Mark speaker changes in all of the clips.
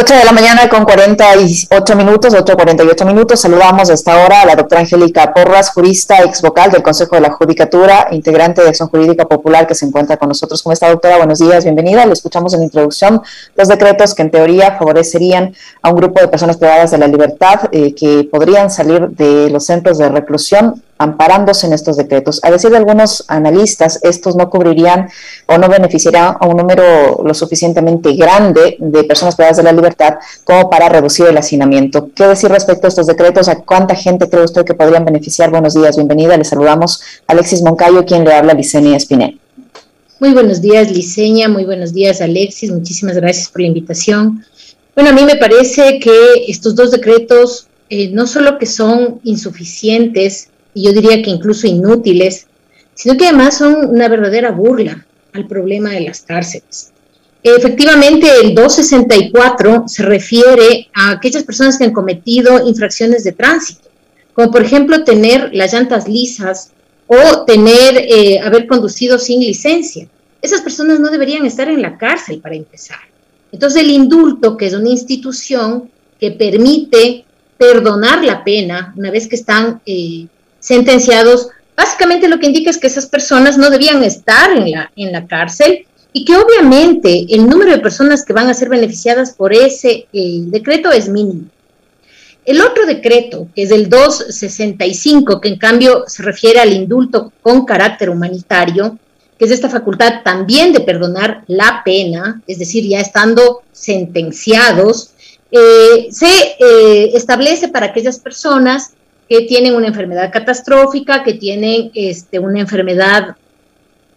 Speaker 1: 8 de la mañana con 48 minutos, 8.48 minutos. Saludamos a esta a la doctora Angélica Porras, jurista, ex vocal del Consejo de la Judicatura, integrante de Acción Jurídica Popular que se encuentra con nosotros. ¿Cómo está, doctora? Buenos días, bienvenida. Le escuchamos en introducción los decretos que en teoría favorecerían a un grupo de personas privadas de la libertad eh, que podrían salir de los centros de reclusión amparándose en estos decretos. A decir de algunos analistas, estos no cubrirían o no beneficiarían a un número lo suficientemente grande de personas privadas de la libertad como para reducir el hacinamiento. ¿Qué decir respecto a estos decretos? ¿A cuánta gente cree usted que podrían beneficiar? Buenos días, bienvenida. Le saludamos Alexis Moncayo, quien le habla, Licenia Espinel.
Speaker 2: Muy buenos días, Liceña. Muy buenos días, Alexis. Muchísimas gracias por la invitación. Bueno, a mí me parece que estos dos decretos eh, no solo que son insuficientes, yo diría que incluso inútiles, sino que además son una verdadera burla al problema de las cárceles. Efectivamente, el 264 se refiere a aquellas personas que han cometido infracciones de tránsito, como por ejemplo tener las llantas lisas o tener, eh, haber conducido sin licencia. Esas personas no deberían estar en la cárcel para empezar. Entonces el indulto, que es una institución que permite perdonar la pena una vez que están eh, sentenciados, básicamente lo que indica es que esas personas no debían estar en la, en la cárcel y que obviamente el número de personas que van a ser beneficiadas por ese eh, decreto es mínimo. El otro decreto, que es el 265, que en cambio se refiere al indulto con carácter humanitario, que es esta facultad también de perdonar la pena, es decir, ya estando sentenciados, eh, se eh, establece para aquellas personas que tienen una enfermedad catastrófica, que tienen este, una enfermedad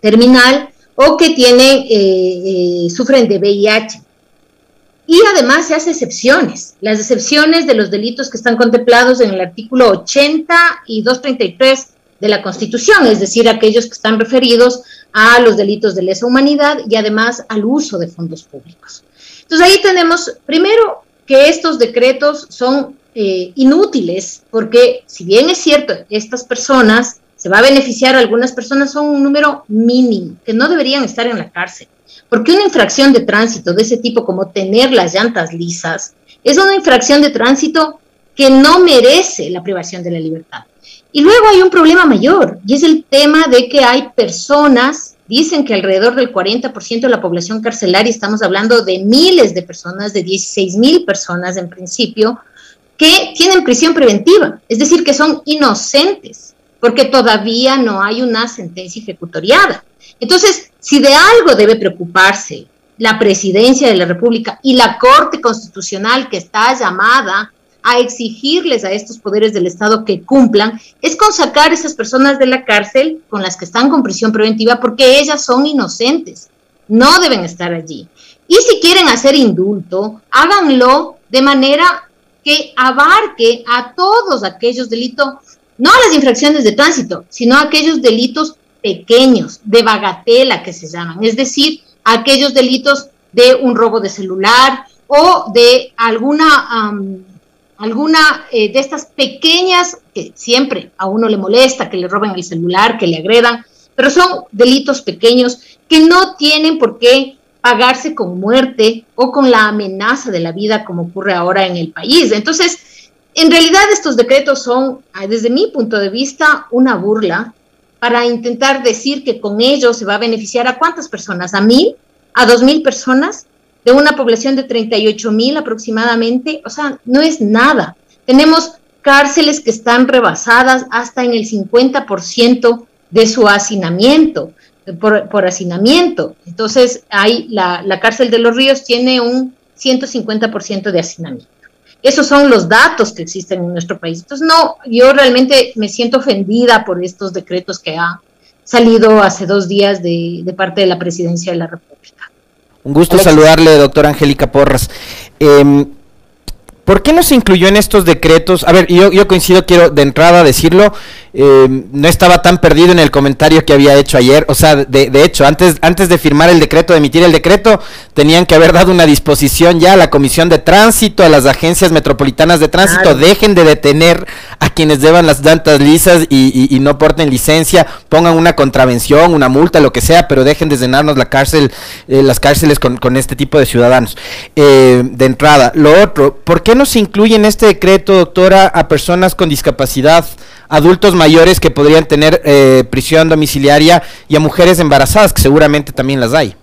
Speaker 2: terminal o que tienen, eh, eh, sufren de VIH. Y además se hace excepciones, las excepciones de los delitos que están contemplados en el artículo 80 y 233 de la Constitución, es decir, aquellos que están referidos a los delitos de lesa humanidad y además al uso de fondos públicos. Entonces ahí tenemos, primero, que estos decretos son eh, inútiles, porque si bien es cierto, estas personas se va a beneficiar, algunas personas son un número mínimo, que no deberían estar en la cárcel. Porque una infracción de tránsito de ese tipo como tener las llantas lisas es una infracción de tránsito que no merece la privación de la libertad. Y luego hay un problema mayor, y es el tema de que hay personas, dicen que alrededor del 40% de la población carcelaria, estamos hablando de miles de personas, de 16 mil personas en principio, que tienen prisión preventiva, es decir, que son inocentes, porque todavía no hay una sentencia ejecutoriada. Entonces, si de algo debe preocuparse la presidencia de la República y la Corte Constitucional que está llamada a exigirles a estos poderes del Estado que cumplan, es con sacar a esas personas de la cárcel con las que están con prisión preventiva porque ellas son inocentes, no deben estar allí. Y si quieren hacer indulto, háganlo de manera que abarque a todos aquellos delitos, no a las infracciones de tránsito, sino a aquellos delitos pequeños, de bagatela que se llaman, es decir, aquellos delitos de un robo de celular o de alguna, alguna eh, de estas pequeñas que siempre a uno le molesta, que le roben el celular, que le agredan, pero son delitos pequeños que no tienen por qué pagarse con muerte o con la amenaza de la vida como ocurre ahora en el país. Entonces, en realidad estos decretos son, ah, desde mi punto de vista, una burla para intentar decir que con ellos se va a beneficiar a cuántas personas, a mil, a dos mil personas, de una población de 38 mil aproximadamente. O sea, no es nada. Tenemos cárceles que están rebasadas hasta en el 50% de su hacinamiento por, hacinamiento. Entonces, hay la, la cárcel de los ríos tiene un 150% de hacinamiento. Esos son los datos que existen en nuestro país. Entonces, no, yo realmente me siento ofendida por estos decretos que ha salido hace dos días de, de parte de la Presidencia de la República.
Speaker 3: Un gusto saludarle, doctora Angélica Porras. Em, ¿Por qué no se incluyó en estos decretos? A ver, yo, yo coincido, quiero de entrada decirlo, eh, no estaba tan perdido en el comentario que había hecho ayer. O sea, de, de, hecho, antes, antes de firmar el decreto, de emitir el decreto, tenían que haber dado una disposición ya a la Comisión de Tránsito, a las agencias metropolitanas de tránsito, dejen de detener a quienes deban las dantas lisas y, y, no porten licencia, pongan una contravención, una multa, lo que sea, pero dejen de llenarnos la cárcel, eh, las cárceles con, con, este tipo de ciudadanos. Eh, de entrada, lo otro, ¿por qué no se incluye en este decreto, doctora, a personas con discapacidad? adultos mayores que podrían tener eh, prisión domiciliaria y a mujeres embarazadas, que seguramente también las hay.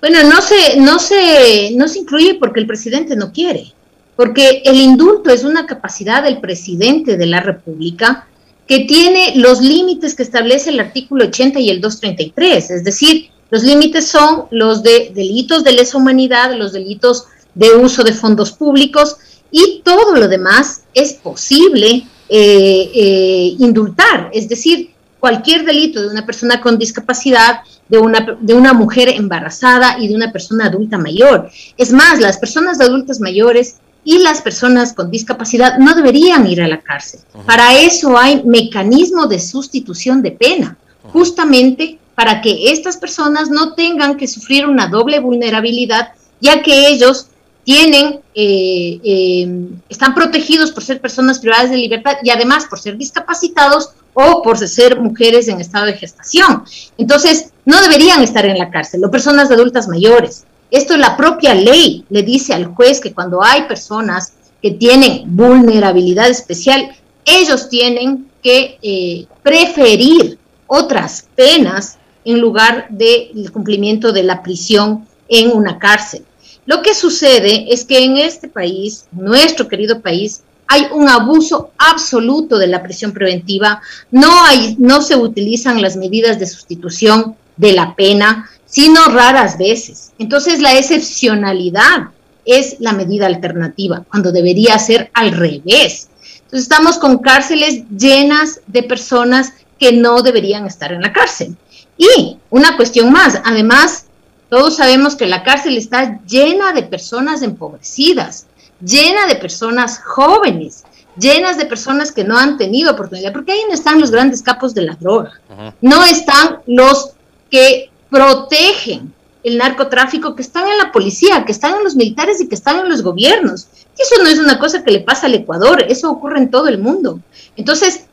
Speaker 2: Bueno, no se, no se, no se incluye porque el presidente no quiere, porque el indulto es una capacidad del presidente de la República que tiene los límites que establece el artículo 80 y el 233, es decir, los límites son los de delitos de lesa humanidad, los delitos de uso de fondos públicos y todo lo demás es posible eh, eh, indultar, es decir, cualquier delito de una persona con discapacidad, de una, de una mujer embarazada y de una persona adulta mayor. Es más, las personas adultas mayores y las personas con discapacidad no deberían ir a la cárcel. Para eso hay mecanismo de sustitución de pena, justamente para que estas personas no tengan que sufrir una doble vulnerabilidad, ya que ellos tienen, eh, eh, están protegidos por ser personas privadas de libertad y además por ser discapacitados o por ser mujeres en estado de gestación. Entonces, no deberían estar en la cárcel, o personas adultas mayores. Esto la propia ley le dice al juez que cuando hay personas que tienen vulnerabilidad especial, ellos tienen que eh, preferir otras penas en lugar del cumplimiento de la prisión en una cárcel. Lo que sucede es que en este país, nuestro querido país, hay un abuso absoluto de la prisión preventiva, no, hay, no se utilizan las medidas de sustitución de la pena, sino raras veces. Entonces la excepcionalidad es la medida alternativa, cuando debería ser al revés. Entonces estamos con cárceles llenas de personas que no deberían estar en la cárcel. Y una cuestión más, además, todos sabemos que la cárcel está llena de personas empobrecidas, llena de personas jóvenes, llenas de personas que no han tenido oportunidad, porque ahí no están los grandes capos de la droga, no están los que protegen el narcotráfico, que están en la policía, que están en los militares y que están en los gobiernos. Y eso no es una cosa que le pasa al Ecuador, eso ocurre en todo el mundo. Entonces,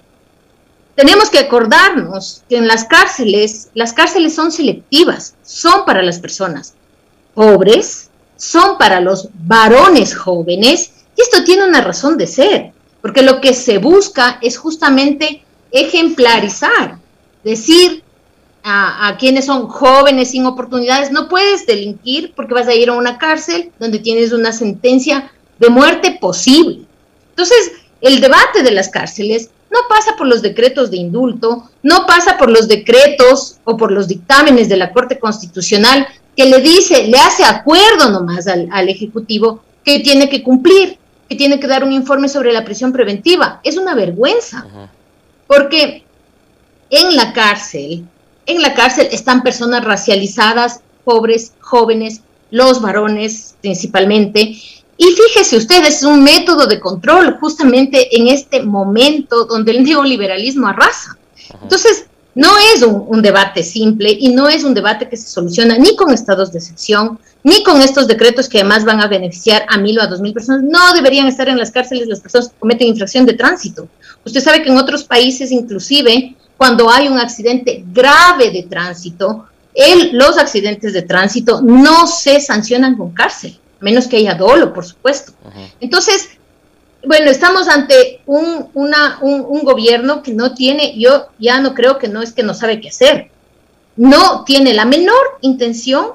Speaker 2: tenemos que acordarnos que en las cárceles, las cárceles son selectivas, son para las personas pobres, son para los varones jóvenes, y esto tiene una razón de ser, porque lo que se busca es justamente ejemplarizar, decir a, quienes son jóvenes sin oportunidades, no puedes delinquir porque vas a ir a una cárcel donde tienes una sentencia de muerte posible. Entonces, el debate de las cárceles no pasa por los decretos de indulto, no pasa por los decretos o por los dictámenes de la Corte Constitucional que le dice, le hace acuerdo nomás al, Ejecutivo que tiene que cumplir, que tiene que dar un informe sobre la prisión preventiva. Es una vergüenza, porque en la cárcel, en la cárcel están personas racializadas, pobres, jóvenes, los varones principalmente, y fíjese usted, es un método de control justamente en este momento donde el neoliberalismo arrasa. Entonces, no es un, debate simple y no es un debate que se soluciona ni con estados de excepción, ni con estos decretos que además van a beneficiar a mil o a dos mil personas. No deberían estar en las cárceles las personas que cometen infracción de tránsito. Usted sabe que en otros países, inclusive, cuando hay un accidente grave de tránsito, el, los accidentes de tránsito no se sancionan con cárcel menos que haya dolo, por supuesto. Entonces, bueno, estamos ante un, una, un, gobierno que no tiene, yo ya no creo que no es que no sabe qué hacer, no tiene la menor intención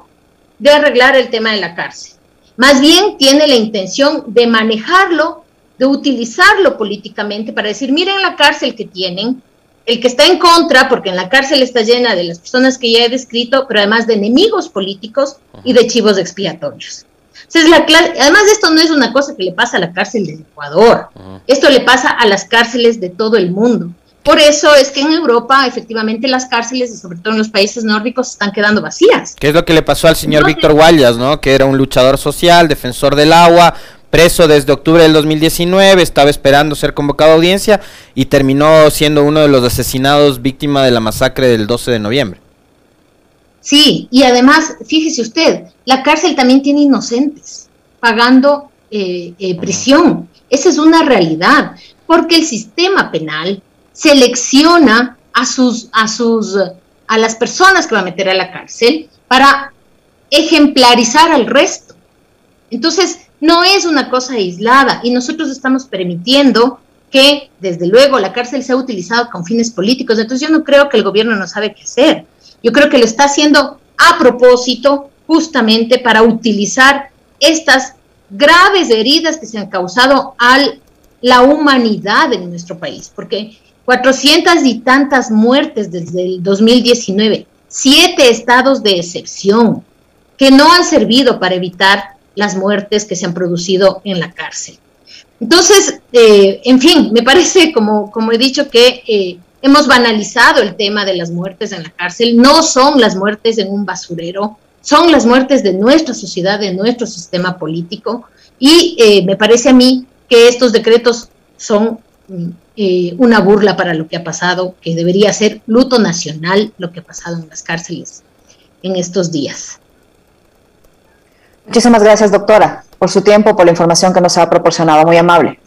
Speaker 2: de arreglar el tema de la cárcel. Más bien tiene la intención de manejarlo, de utilizarlo políticamente para decir, miren la cárcel que tienen, el que está en contra, porque en la cárcel está llena de las personas que ya he descrito, pero además de enemigos políticos y de chivos expiatorios la Además, esto no es una cosa que le pasa a la cárcel de Ecuador. Esto le pasa a las cárceles de todo el mundo. Por eso es que en Europa, efectivamente, las cárceles, sobre todo en los países nórdicos, están quedando vacías.
Speaker 3: ¿Qué es lo que le pasó al señor Víctor Guayas, ¿no? Que era un luchador social, defensor del agua, preso desde octubre del 2019, estaba esperando ser convocado a audiencia y terminó siendo uno de los asesinados víctima de la masacre del 12 de noviembre.
Speaker 2: Sí, y además, fíjese usted, la cárcel también tiene inocentes pagando eh, eh, prisión. Esa es una realidad, porque el sistema penal selecciona a sus, a sus, a las personas que va a meter a la cárcel para ejemplarizar al resto. Entonces, no es una cosa aislada y nosotros estamos permitiendo que, desde luego, la cárcel sea utilizada con fines políticos. Entonces, yo no creo que el gobierno no sabe qué hacer. Yo creo que lo está haciendo a propósito, justamente para utilizar estas graves heridas que se han causado a la humanidad en nuestro país, porque 400 y tantas muertes desde el 2019, siete estados de excepción que no han servido para evitar las muertes que se han producido en la cárcel. Entonces, eh, en fin, me parece, como, como he dicho, que eh, hemos banalizado el tema de las muertes en la cárcel. No son las muertes en un basurero, son las muertes de nuestra sociedad, de nuestro sistema político. Y eh, me parece a mí que estos decretos son mm, eh, una burla para lo que ha pasado, que debería ser luto nacional lo que ha pasado en las cárceles en estos días.
Speaker 1: Muchísimas gracias, doctora, por su tiempo, por la información que nos ha proporcionado. Muy amable.